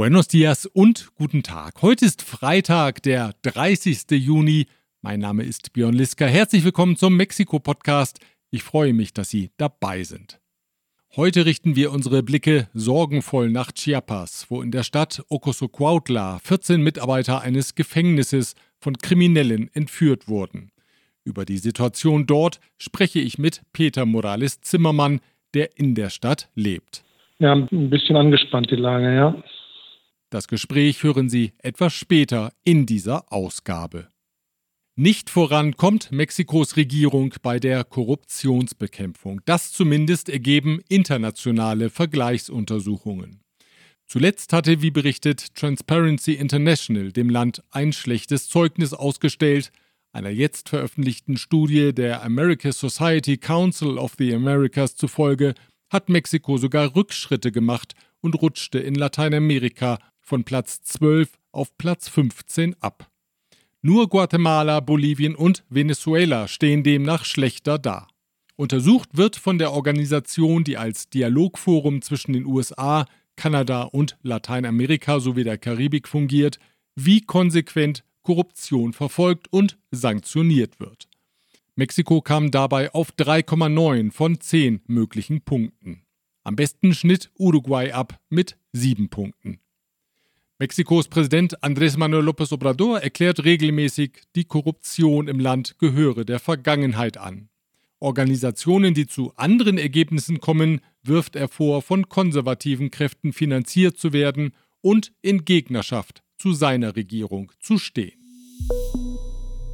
Buenos dias und guten Tag. Heute ist Freitag, der 30. Juni. Mein Name ist Björn Liska. Herzlich willkommen zum Mexiko-Podcast. Ich freue mich, dass Sie dabei sind. Heute richten wir unsere Blicke sorgenvoll nach Chiapas, wo in der Stadt Ocosocuautla 14 Mitarbeiter eines Gefängnisses von Kriminellen entführt wurden. Über die Situation dort spreche ich mit Peter Morales Zimmermann, der in der Stadt lebt. Ja, ein bisschen angespannt die Lage, ja. Das Gespräch hören Sie etwas später in dieser Ausgabe. Nicht voran kommt Mexikos Regierung bei der Korruptionsbekämpfung. Das zumindest ergeben internationale Vergleichsuntersuchungen. Zuletzt hatte, wie berichtet, Transparency International dem Land ein schlechtes Zeugnis ausgestellt. Einer jetzt veröffentlichten Studie der American Society Council of the Americas zufolge hat Mexiko sogar Rückschritte gemacht und rutschte in Lateinamerika von Platz 12 auf Platz 15 ab. Nur Guatemala, Bolivien und Venezuela stehen demnach schlechter da. Untersucht wird von der Organisation, die als Dialogforum zwischen den USA, Kanada und Lateinamerika sowie der Karibik fungiert, wie konsequent Korruption verfolgt und sanktioniert wird. Mexiko kam dabei auf 3,9 von 10 möglichen Punkten. Am besten schnitt Uruguay ab mit 7 Punkten. Mexikos Präsident Andrés Manuel López Obrador erklärt regelmäßig, die Korruption im Land gehöre der Vergangenheit an. Organisationen, die zu anderen Ergebnissen kommen, wirft er vor, von konservativen Kräften finanziert zu werden und in Gegnerschaft zu seiner Regierung zu stehen.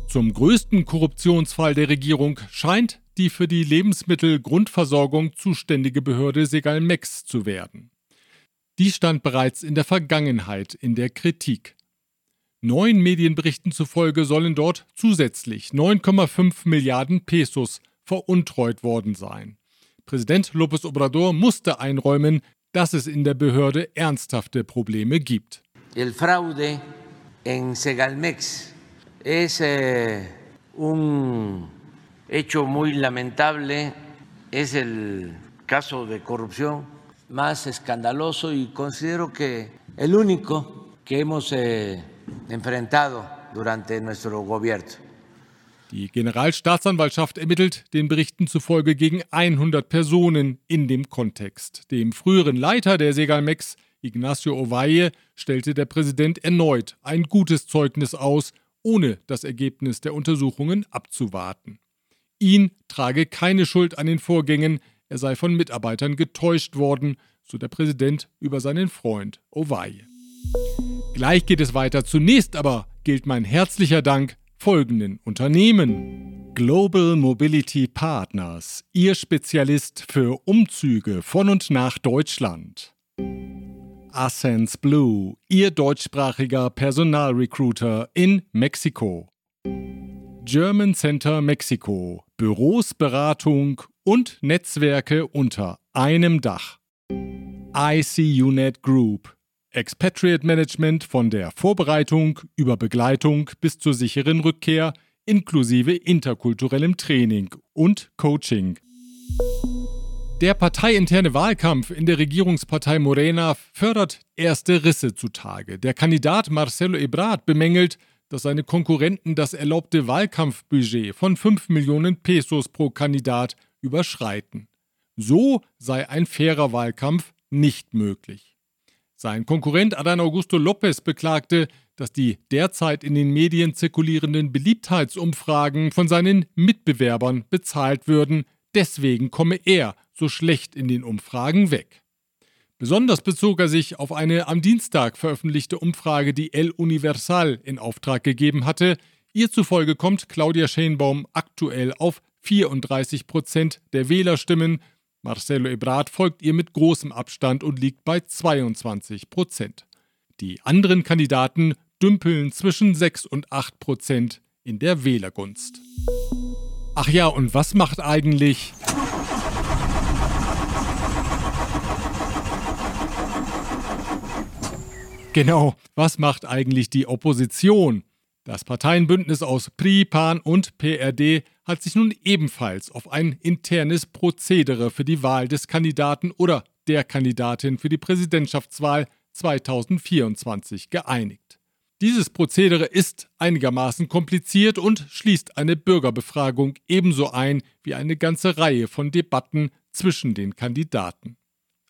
Zum größten Korruptionsfall der Regierung scheint die für die Lebensmittelgrundversorgung zuständige Behörde Segalmex zu werden. Die stand bereits in der Vergangenheit in der Kritik. Neuen Medienberichten zufolge sollen dort zusätzlich 9,5 Milliarden Pesos veruntreut worden sein. Präsident López Obrador musste einräumen, dass es in der Behörde ernsthafte Probleme gibt. El fraude en Segalmex es eh, un hecho muy lamentable, es el caso de corrupción más escandaloso y considero que el único que hemos eh, enfrentado durante nuestro gobierno. Die Generalstaatsanwaltschaft ermittelt den Berichten zufolge gegen 100 Personen in dem Kontext. Dem früheren Leiter der Segalmex, Ignacio Ovalle, stellte der Präsident erneut ein gutes Zeugnis aus, ohne das Ergebnis der Untersuchungen abzuwarten. Ihn trage keine Schuld an den Vorgängen, er sei von Mitarbeitern getäuscht worden, so der Präsident über seinen Freund Ovaille. Gleich geht es weiter. Zunächst aber gilt mein herzlicher Dank folgenden Unternehmen. Global Mobility Partners, Ihr Spezialist für Umzüge von und nach Deutschland. Ascens Blue, Ihr deutschsprachiger Personalrecruiter in Mexiko. German Center Mexiko, Büros, Beratung und Netzwerke unter einem Dach. ICUNET Group, Expatriate Management von der Vorbereitung über Begleitung bis zur sicheren Rückkehr inklusive interkulturellem Training und Coaching. Der parteiinterne Wahlkampf in der Regierungspartei Morena fördert erste Risse zutage. Der Kandidat Marcelo Ebrard bemängelt, dass seine Konkurrenten das erlaubte Wahlkampfbudget von 5 Millionen Pesos pro Kandidat überschreiten. So sei ein fairer Wahlkampf nicht möglich. Sein Konkurrent Adán Augusto López beklagte, dass die derzeit in den Medien zirkulierenden Beliebtheitsumfragen von seinen Mitbewerbern bezahlt würden, deswegen komme er so schlecht in den Umfragen weg. Besonders bezog er sich auf eine am Dienstag veröffentlichte Umfrage, die El Universal in Auftrag gegeben hatte. Ihr zufolge kommt Claudia Schenbaum aktuell auf 34 Prozent der Wählerstimmen. Marcelo Ebrard folgt ihr mit großem Abstand und liegt bei 22 Prozent. Die anderen Kandidaten dümpeln zwischen 6 und 8 Prozent in der Wählergunst. Ach ja, und was macht eigentlich Genau, was macht eigentlich die Opposition? Das Parteienbündnis aus PRI, PAN und PRD hat sich nun ebenfalls auf ein internes Prozedere für die Wahl des Kandidaten oder der Kandidatin für die Präsidentschaftswahl 2024 geeinigt. Dieses Prozedere ist einigermaßen kompliziert und schließt eine Bürgerbefragung ebenso ein wie eine ganze Reihe von Debatten zwischen den Kandidaten.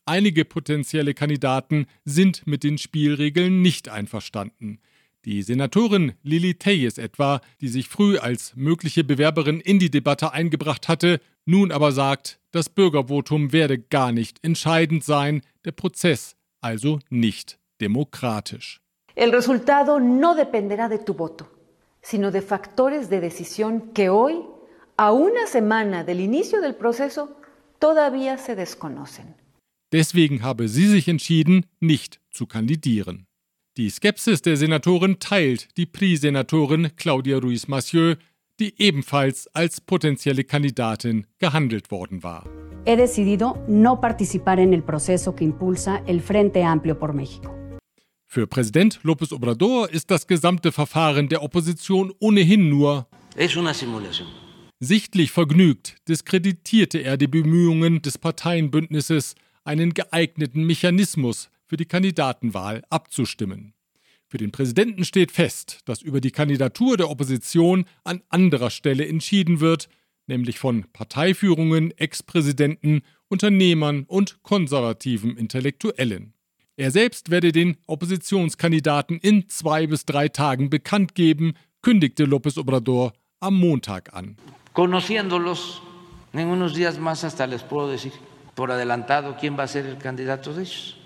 Einige potenzielle Kandidaten sind mit den Spielregeln nicht einverstanden. Die Senatorin Lili Teyes etwa, die sich früh als mögliche Bewerberin in die Debatte eingebracht hatte, nun aber sagt, das Bürgervotum werde gar nicht entscheidend sein, der Prozess also nicht demokratisch. El resultado no dependerá de tu voto, sino de factores de decisión que hoy, a una semana del inicio del proceso, todavía se desconocen. Deswegen habe sie sich entschieden, nicht zu kandidieren. Die Skepsis der Senatorin teilt die PRI-Senatorin Claudia Ruiz-Massieu, die ebenfalls als potenzielle Kandidatin gehandelt worden war. He decidido no participar en el proceso que impulsa el Frente Amplio por México. Für Präsident López Obrador ist das gesamte Verfahren der Opposition ohnehin nur Es una simulación. Sichtlich vergnügt diskreditierte er die Bemühungen des Parteienbündnisses, einen geeigneten Mechanismus für die Kandidatenwahl abzustimmen. Für den Präsidenten steht fest, dass über die Kandidatur der Opposition an anderer Stelle entschieden wird, nämlich von Parteiführungen, Ex-Präsidenten, Unternehmern und konservativen Intellektuellen. Er selbst werde den Oppositionskandidaten in zwei bis drei Tagen bekannt geben, kündigte López Obrador am Montag an. Conociéndolos, en unos días más hasta les puedo decir por adelantado quién va a ser el candidato de ellos.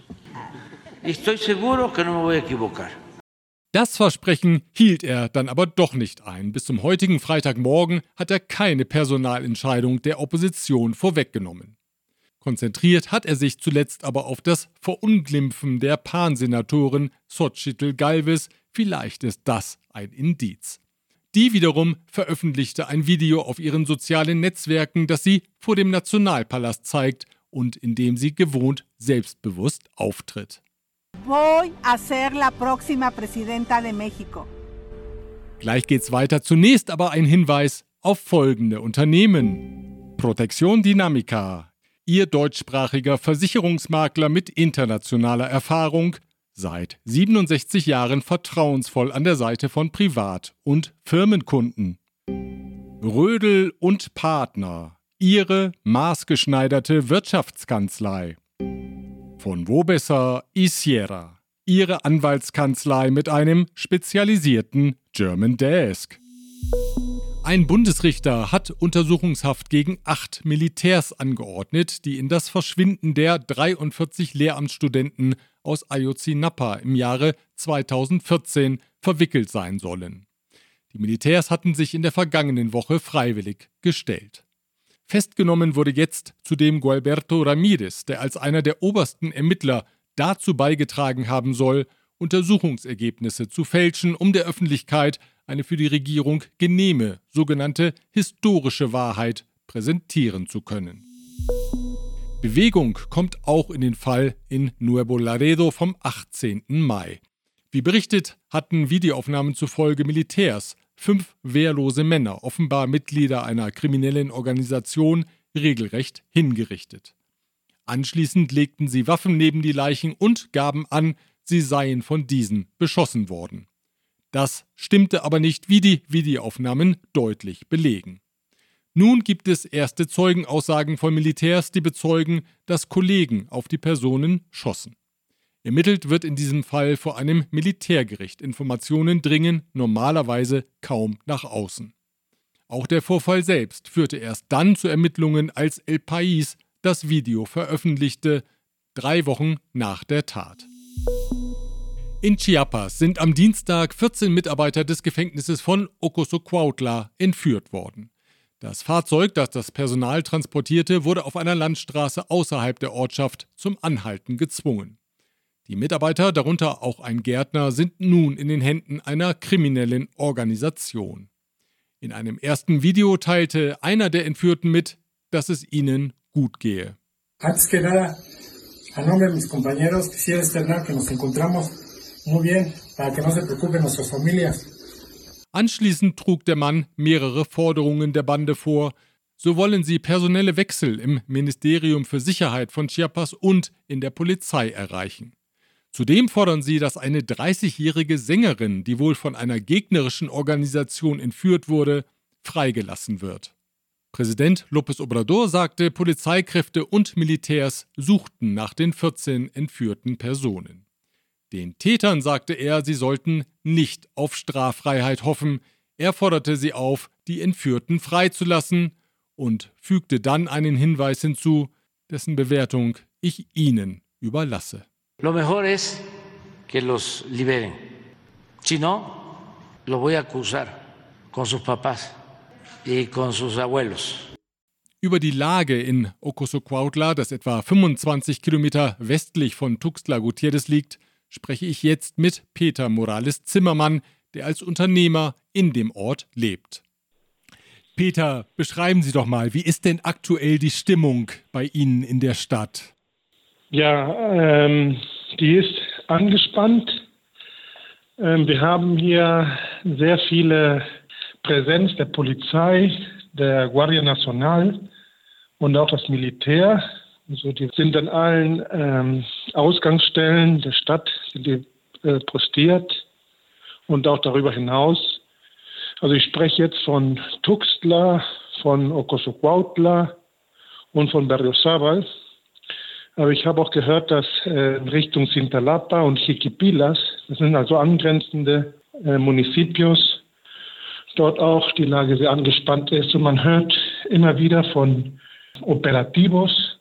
Y estoy seguro que no me voy a equivocar. Das Versprechen hielt er dann aber doch nicht ein. Bis zum heutigen Freitagmorgen hat er keine Personalentscheidung der Opposition vorweggenommen. Konzentriert hat er sich zuletzt aber auf das Verunglimpfen der Pan-Senatorin Xochitl Galvez. Vielleicht ist das ein Indiz. Die wiederum veröffentlichte ein Video auf ihren sozialen Netzwerken, das sie vor dem Nationalpalast zeigt und in dem sie gewohnt selbstbewusst auftritt. Voy a ser la próxima presidenta de México. Gleich geht's weiter. Zunächst aber ein Hinweis auf folgende Unternehmen. Protection Dynamica, Ihr deutschsprachiger Versicherungsmakler mit internationaler Erfahrung, seit 67 Jahren vertrauensvoll an der Seite von Privat- und Firmenkunden. Rödel und Partner, Ihre maßgeschneiderte Wirtschaftskanzlei. Von wo besser Isiera, Ihre Anwaltskanzlei mit einem spezialisierten German Desk. Ein Bundesrichter hat Untersuchungshaft gegen acht Militärs angeordnet, die in das Verschwinden der 43 Lehramtsstudenten aus Ayotzinapa im Jahre 2014 verwickelt sein sollen. Die Militärs hatten sich in der vergangenen Woche freiwillig gestellt. Festgenommen wurde jetzt zudem Gualberto Ramirez, der als einer der obersten Ermittler dazu beigetragen haben soll, Untersuchungsergebnisse zu fälschen, um der Öffentlichkeit eine für die Regierung genehme, sogenannte historische Wahrheit präsentieren zu können. Bewegung kommt auch in den Fall in Nuevo Laredo vom 18. Mai. Wie berichtet, hatten Videoaufnahmen zufolge Militärs fünf wehrlose Männer, offenbar Mitglieder einer kriminellen Organisation, regelrecht hingerichtet. Anschließend legten sie Waffen neben die Leichen und gaben an, sie seien von diesen beschossen worden. Das stimmte aber nicht, wie die Videoaufnahmen deutlich belegen. Nun gibt es erste Zeugenaussagen von Militärs, die bezeugen, dass Kollegen auf die Personen schossen. Ermittelt wird in diesem Fall vor einem Militärgericht. Informationen dringen normalerweise kaum nach außen. Auch der Vorfall selbst führte erst dann zu Ermittlungen, als El País das Video veröffentlichte, drei Wochen nach der Tat. In Chiapas sind am Dienstag 14 Mitarbeiter des Gefängnisses von Ocosocuautla entführt worden. Das Fahrzeug, das das Personal transportierte, wurde auf einer Landstraße außerhalb der Ortschaft zum Anhalten gezwungen. Die Mitarbeiter, darunter auch ein Gärtner, sind nun in den Händen einer kriminellen Organisation. In einem ersten Video teilte einer der Entführten mit, dass es ihnen gut gehe. Antes que nada, a nombre de mis compañeros, quisiera externar que nos encontramos muy bien, para que no se preocupen nuestras familias. Anschließend trug der Mann mehrere Forderungen der Bande vor. So wollen sie personelle Wechsel im Ministerium für Sicherheit von Chiapas und in der Polizei erreichen. Zudem fordern sie, dass eine 30-jährige Sängerin, die wohl von einer gegnerischen Organisation entführt wurde, freigelassen wird. Präsident López Obrador sagte, Polizeikräfte und Militärs suchten nach den 14 entführten Personen. Den Tätern sagte er, sie sollten nicht auf Straffreiheit hoffen. Er forderte sie auf, die Entführten freizulassen und fügte dann einen Hinweis hinzu, dessen Bewertung ich Ihnen überlasse. Lo mejor es que los liberen. Si no, lo voy a acusar con sus papás y con sus abuelos. Über die Lage in Ocosocuautla, das etwa 25 Kilometer westlich von Tuxtla Gutierrez liegt, spreche ich jetzt mit Peter Morales Zimmermann, der als Unternehmer in dem Ort lebt. Peter, beschreiben Sie doch mal, wie ist denn aktuell die Stimmung bei Ihnen in der Stadt? Ja, ähm, die ist angespannt. Ähm, wir haben hier sehr viele Präsenz der Polizei, der Guardia Nacional und auch das Militär. Also die sind an allen ähm, Ausgangsstellen der Stadt sind die, äh, postiert und auch darüber hinaus. Also ich spreche jetzt von Tuxtla, von Ocosocuautla und von Berriozábal. Aber ich habe auch gehört, dass äh, in Richtung Cintalapa und Chiquipilas, das sind also angrenzende äh, Municipios, dort auch die Lage sehr angespannt ist. Und man hört immer wieder von Operativos,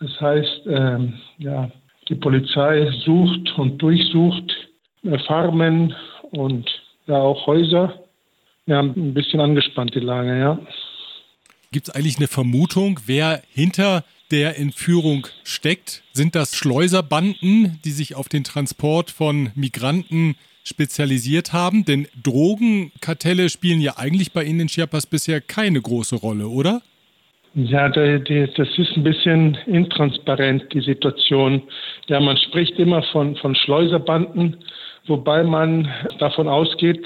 das heißt, ähm, ja, die Polizei sucht und durchsucht äh, Farmen und ja auch Häuser. Haben ein bisschen angespannt die Lage, ja. Gibt es eigentlich eine Vermutung, wer hinter der Entführung steckt? Sind das Schleuserbanden, die sich auf den Transport von Migranten spezialisiert haben? Denn Drogenkartelle spielen ja eigentlich bei Ihnen in Chiapas bisher keine große Rolle, oder? Ja, das ist ein bisschen intransparent, die Situation. Ja, man spricht immer von, von Schleuserbanden, wobei man davon ausgeht,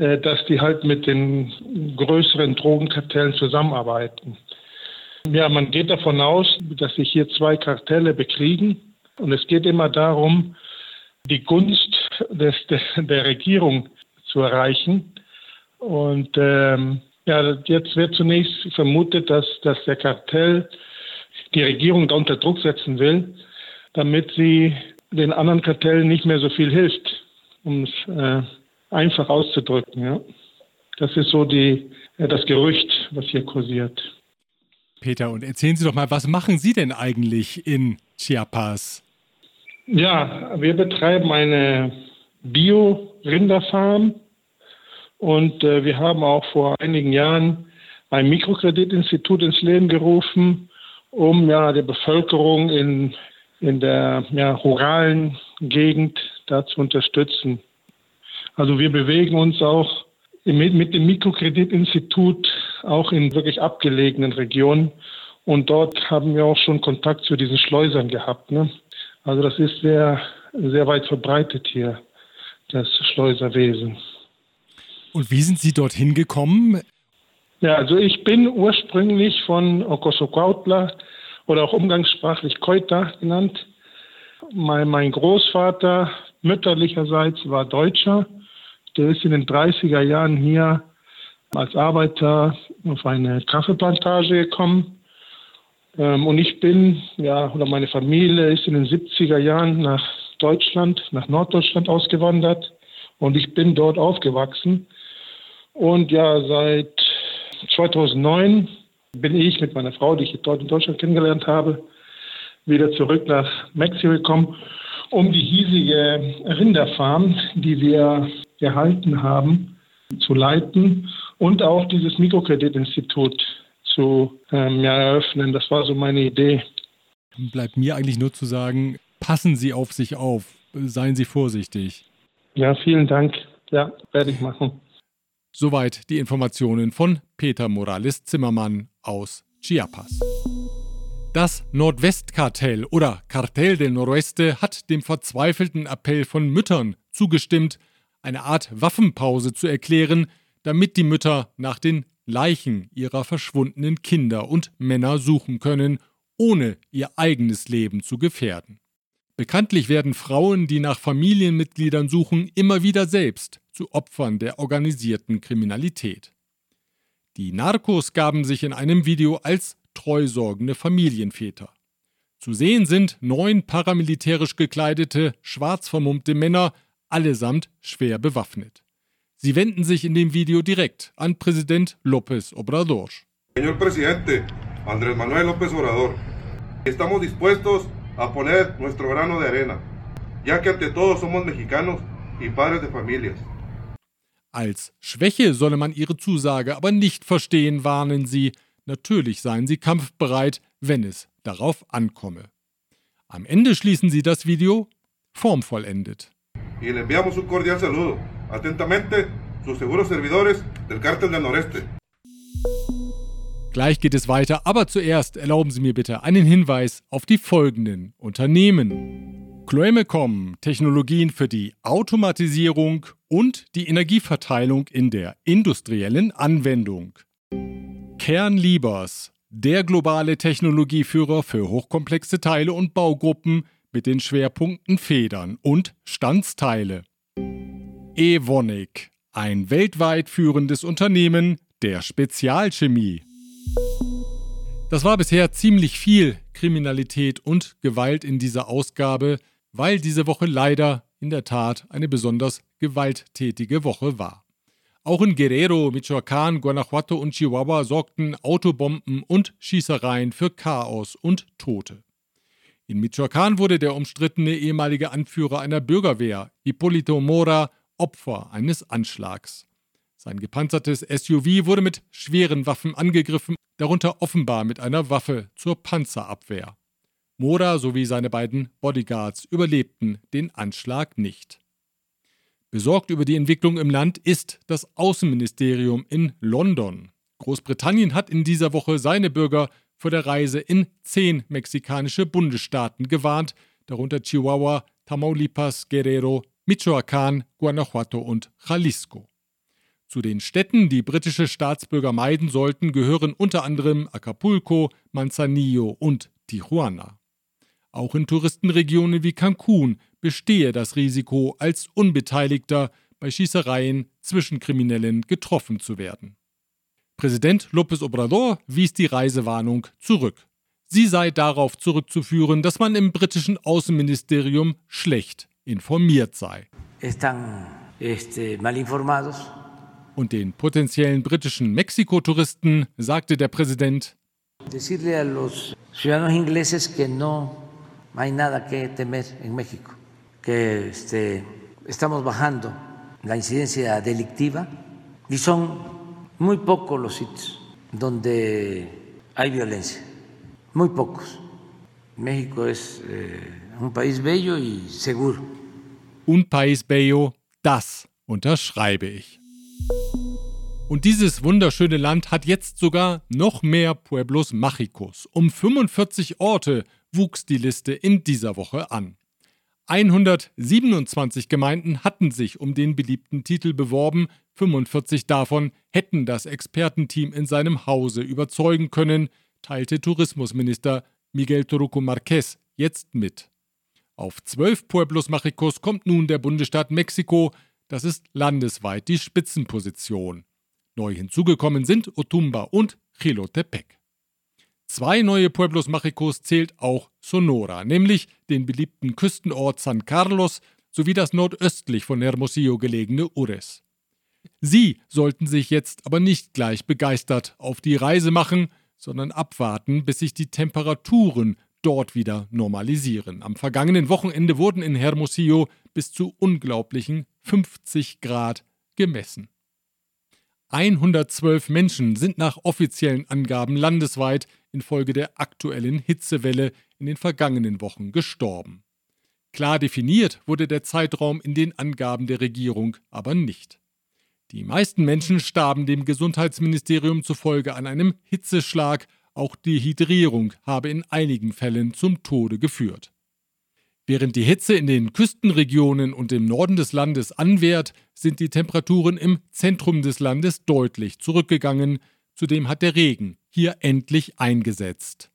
äh, dass die halt mit den größeren Drogenkartellen zusammenarbeiten. Ja, man geht davon aus, dass sich hier zwei Kartelle bekriegen. Und es geht immer darum, die Gunst des, der, der Regierung zu erreichen. Und ähm, ja, jetzt wird zunächst vermutet, dass, dass der Kartell die Regierung da unter Druck setzen will, damit sie den anderen Kartellen nicht mehr so viel hilft, um es äh, einfach auszudrücken. Ja. Das ist so die, ja, das Gerücht, was hier kursiert. Peter, und erzählen Sie doch mal, was machen Sie denn eigentlich in Chiapas? Ja, wir betreiben eine Bio-Rinderfarm und äh, wir haben auch vor einigen Jahren ein Mikrokreditinstitut ins Leben gerufen, um ja der Bevölkerung in, in der ja, ruralen Gegend da zu unterstützen. Also wir bewegen uns auch mit, mit dem Mikrokreditinstitut auch in wirklich abgelegenen Regionen. Und dort haben wir auch schon Kontakt zu diesen Schleusern gehabt. Ne? Also das ist sehr, sehr weit verbreitet hier, das Schleuserwesen. Und wie sind Sie dorthin gekommen? Ja, also ich bin ursprünglich von Ocosocuautla oder auch umgangssprachlich Koita genannt. Mein, mein Großvater mütterlicherseits war Deutscher. Der ist in den 30er Jahren hier als Arbeiter auf eine Kaffeeplantage gekommen. Ähm, und ich bin, ja, oder meine Familie ist in den 70er Jahren nach Deutschland, nach Norddeutschland ausgewandert. Und ich bin dort aufgewachsen. Und ja, seit 2009 bin ich mit meiner Frau, die ich dort in Deutschland kennengelernt habe, wieder zurück nach Mexiko gekommen, um die hiesige Rinderfarm, die wir gehalten haben, zu leiten und auch dieses Mikrokreditinstitut zu ähm, ja, eröffnen. Das war so meine Idee. Bleibt mir eigentlich nur zu sagen, passen Sie auf sich auf, seien Sie vorsichtig. Ja, vielen Dank. Ja, werde ich machen. Soweit die Informationen von Peter Morales Zimmermann aus Chiapas. Das Nordwestkartell oder Kartell del Noroeste hat dem verzweifelten Appell von Müttern zugestimmt, eine Art Waffenpause zu erklären, damit die Mütter nach den Leichen ihrer verschwundenen Kinder und Männer suchen können, ohne ihr eigenes Leben zu gefährden. Bekanntlich werden Frauen, die nach Familienmitgliedern suchen, immer wieder selbst zu Opfern der organisierten Kriminalität. Die Narcos gaben sich in einem Video als treusorgende Familienväter. Zu sehen sind neun paramilitärisch gekleidete, schwarz vermummte Männer, allesamt schwer bewaffnet. Sie wenden sich in dem Video direkt an Präsident López Obrador. Señor presidente, Andrés Manuel López Obrador, estamos dispuestos a poner nuestro grano de arena, ya que ante todo somos mexicanos y padres de familias. Als Schwäche solle man ihre Zusage aber nicht verstehen, warnen sie. Natürlich seien sie kampfbereit, wenn es darauf ankomme. Am Ende schließen sie das Video formvollendet. Y le enviamos un cordial saludo. Atentamente, sus seguros servidores del Cártel del Noreste. Gleich geht es weiter, aber zuerst erlauben Sie mir bitte einen Hinweis auf die folgenden Unternehmen. Chloemecom, Technologien für die Automatisierung und die Energieverteilung in der industriellen Anwendung. Kernliebers, der globale Technologieführer für hochkomplexe Teile und Baugruppen mit den Schwerpunkten Federn und Standsteile. Evonik, ein weltweit führendes Unternehmen der Spezialchemie. Das war bisher ziemlich viel Kriminalität und Gewalt in dieser Ausgabe, weil diese Woche leider in der Tat eine besonders gewalttätige Woche war. Auch in Guerrero, Michoacán, Guanajuato und Chihuahua sorgten Autobomben und Schießereien für Chaos und Tote. In Michoacán wurde der umstrittene ehemalige Anführer einer Bürgerwehr, Hipólito Mora, Opfer eines Anschlags. Sein gepanzertes SUV wurde mit schweren Waffen angegriffen, darunter offenbar mit einer Waffe zur Panzerabwehr. Mora sowie seine beiden Bodyguards überlebten den Anschlag nicht. Besorgt über die Entwicklung im Land ist das Außenministerium in London. Großbritannien hat in dieser Woche seine Bürger vor der Reise in zehn mexikanische Bundesstaaten gewarnt, darunter Chihuahua, Tamaulipas, Guerrero, Michoacán, Guanajuato und Jalisco. Zu den Städten, die britische Staatsbürger meiden sollten, gehören unter anderem Acapulco, Manzanillo und Tijuana. Auch in Touristenregionen wie Cancun bestehe das Risiko, als Unbeteiligter bei Schießereien zwischen Kriminellen getroffen zu werden. Präsident López Obrador wies die Reisewarnung zurück. Sie sei darauf zurückzuführen, dass man im britischen Außenministerium schlecht informiert sei. Están este, mal informados und den potenziellen britischen Mexiko-Touristen sagte der Präsident, Decirle a los ciudadanos ingleses que no hay nada que temer en México, que este, estamos bajando la incidencia delictiva y son muy pocos los sitios donde hay violencia, muy pocos. México es eh, un país bello y seguro. Un país bello, das unterschreibe ich. Und dieses wunderschöne Land hat jetzt sogar noch mehr Pueblos Mágicos. Um 45 Orte wuchs die Liste in dieser Woche an. 127 Gemeinden hatten sich um den beliebten Titel beworben, 45 davon hätten das Expertenteam in seinem Hause überzeugen können, teilte Tourismusminister Miguel Toruco Marquez jetzt mit. Auf 12 Pueblos Mágicos kommt nun der Bundesstaat Mexiko, das ist landesweit die Spitzenposition. Neu hinzugekommen sind Otumba und Chilotepec. Zwei neue Pueblos Mágicos zählt auch Sonora, nämlich den beliebten Küstenort San Carlos sowie das nordöstlich von Hermosillo gelegene Ures. Sie sollten sich jetzt aber nicht gleich begeistert auf die Reise machen, sondern abwarten, bis sich die Temperaturen dort wieder normalisieren. Am vergangenen Wochenende wurden in Hermosillo bis zu unglaublichen 50 Grad gemessen. 112 Menschen sind nach offiziellen Angaben landesweit infolge der aktuellen Hitzewelle in den vergangenen Wochen gestorben. Klar definiert wurde der Zeitraum in den Angaben der Regierung aber nicht. Die meisten Menschen starben dem Gesundheitsministerium zufolge an einem Hitzeschlag, auch Dehydrierung habe in einigen Fällen zum Tode geführt. Während die Hitze in den Küstenregionen und im Norden des Landes anwährt, sind die Temperaturen im Zentrum des Landes deutlich zurückgegangen, zudem hat der Regen hier endlich eingesetzt.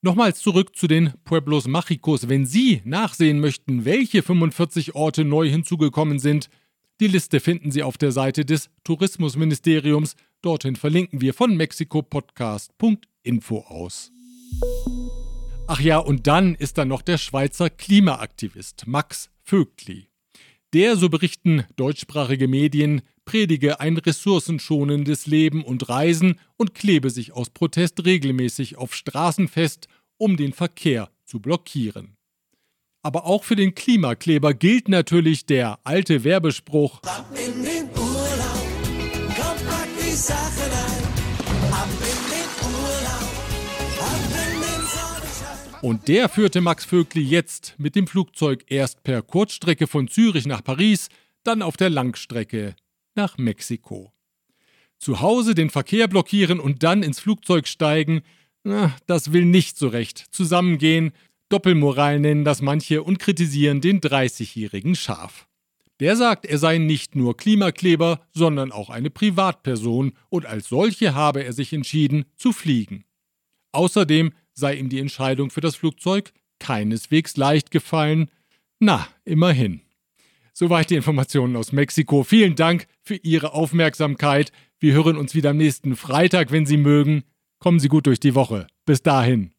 Nochmals zurück zu den Pueblos Mágicos. Wenn Sie nachsehen möchten, welche 45 Orte neu hinzugekommen sind, die Liste finden Sie auf der Seite des Tourismusministeriums. Dorthin verlinken wir von mexikopodcast.info aus. Ach ja, und dann ist da noch der Schweizer Klimaaktivist Max Vögtli. Der, so berichten deutschsprachige Medien, predige ein ressourcenschonendes Leben und Reisen und klebe sich aus Protest regelmäßig auf Straßen fest, um den Verkehr zu blockieren. Aber auch für den Klimakleber gilt natürlich der alte Werbespruch Ab in den Urlaub, komm, pack die Sachen ein. Ab in den Urlaub, ab in den Sonnenschein. Und der führte Max Vögli jetzt mit dem Flugzeug erst per Kurzstrecke von Zürich nach Paris, dann auf der Langstrecke nach Mexiko. Zu Hause den Verkehr blockieren und dann ins Flugzeug steigen, na, das will nicht so recht zusammengehen. Doppelmoral nennen das manche und kritisieren den 30-jährigen Schaf. Der sagt, er sei nicht nur Klimakleber, sondern auch eine Privatperson und als solche habe er sich entschieden, zu fliegen. Außerdem sei ihm die Entscheidung für das Flugzeug keineswegs leicht gefallen. Na, immerhin. Soweit die Informationen aus Mexiko. Vielen Dank für Ihre Aufmerksamkeit. Wir hören uns wieder am nächsten Freitag, wenn Sie mögen. Kommen Sie gut durch die Woche. Bis dahin.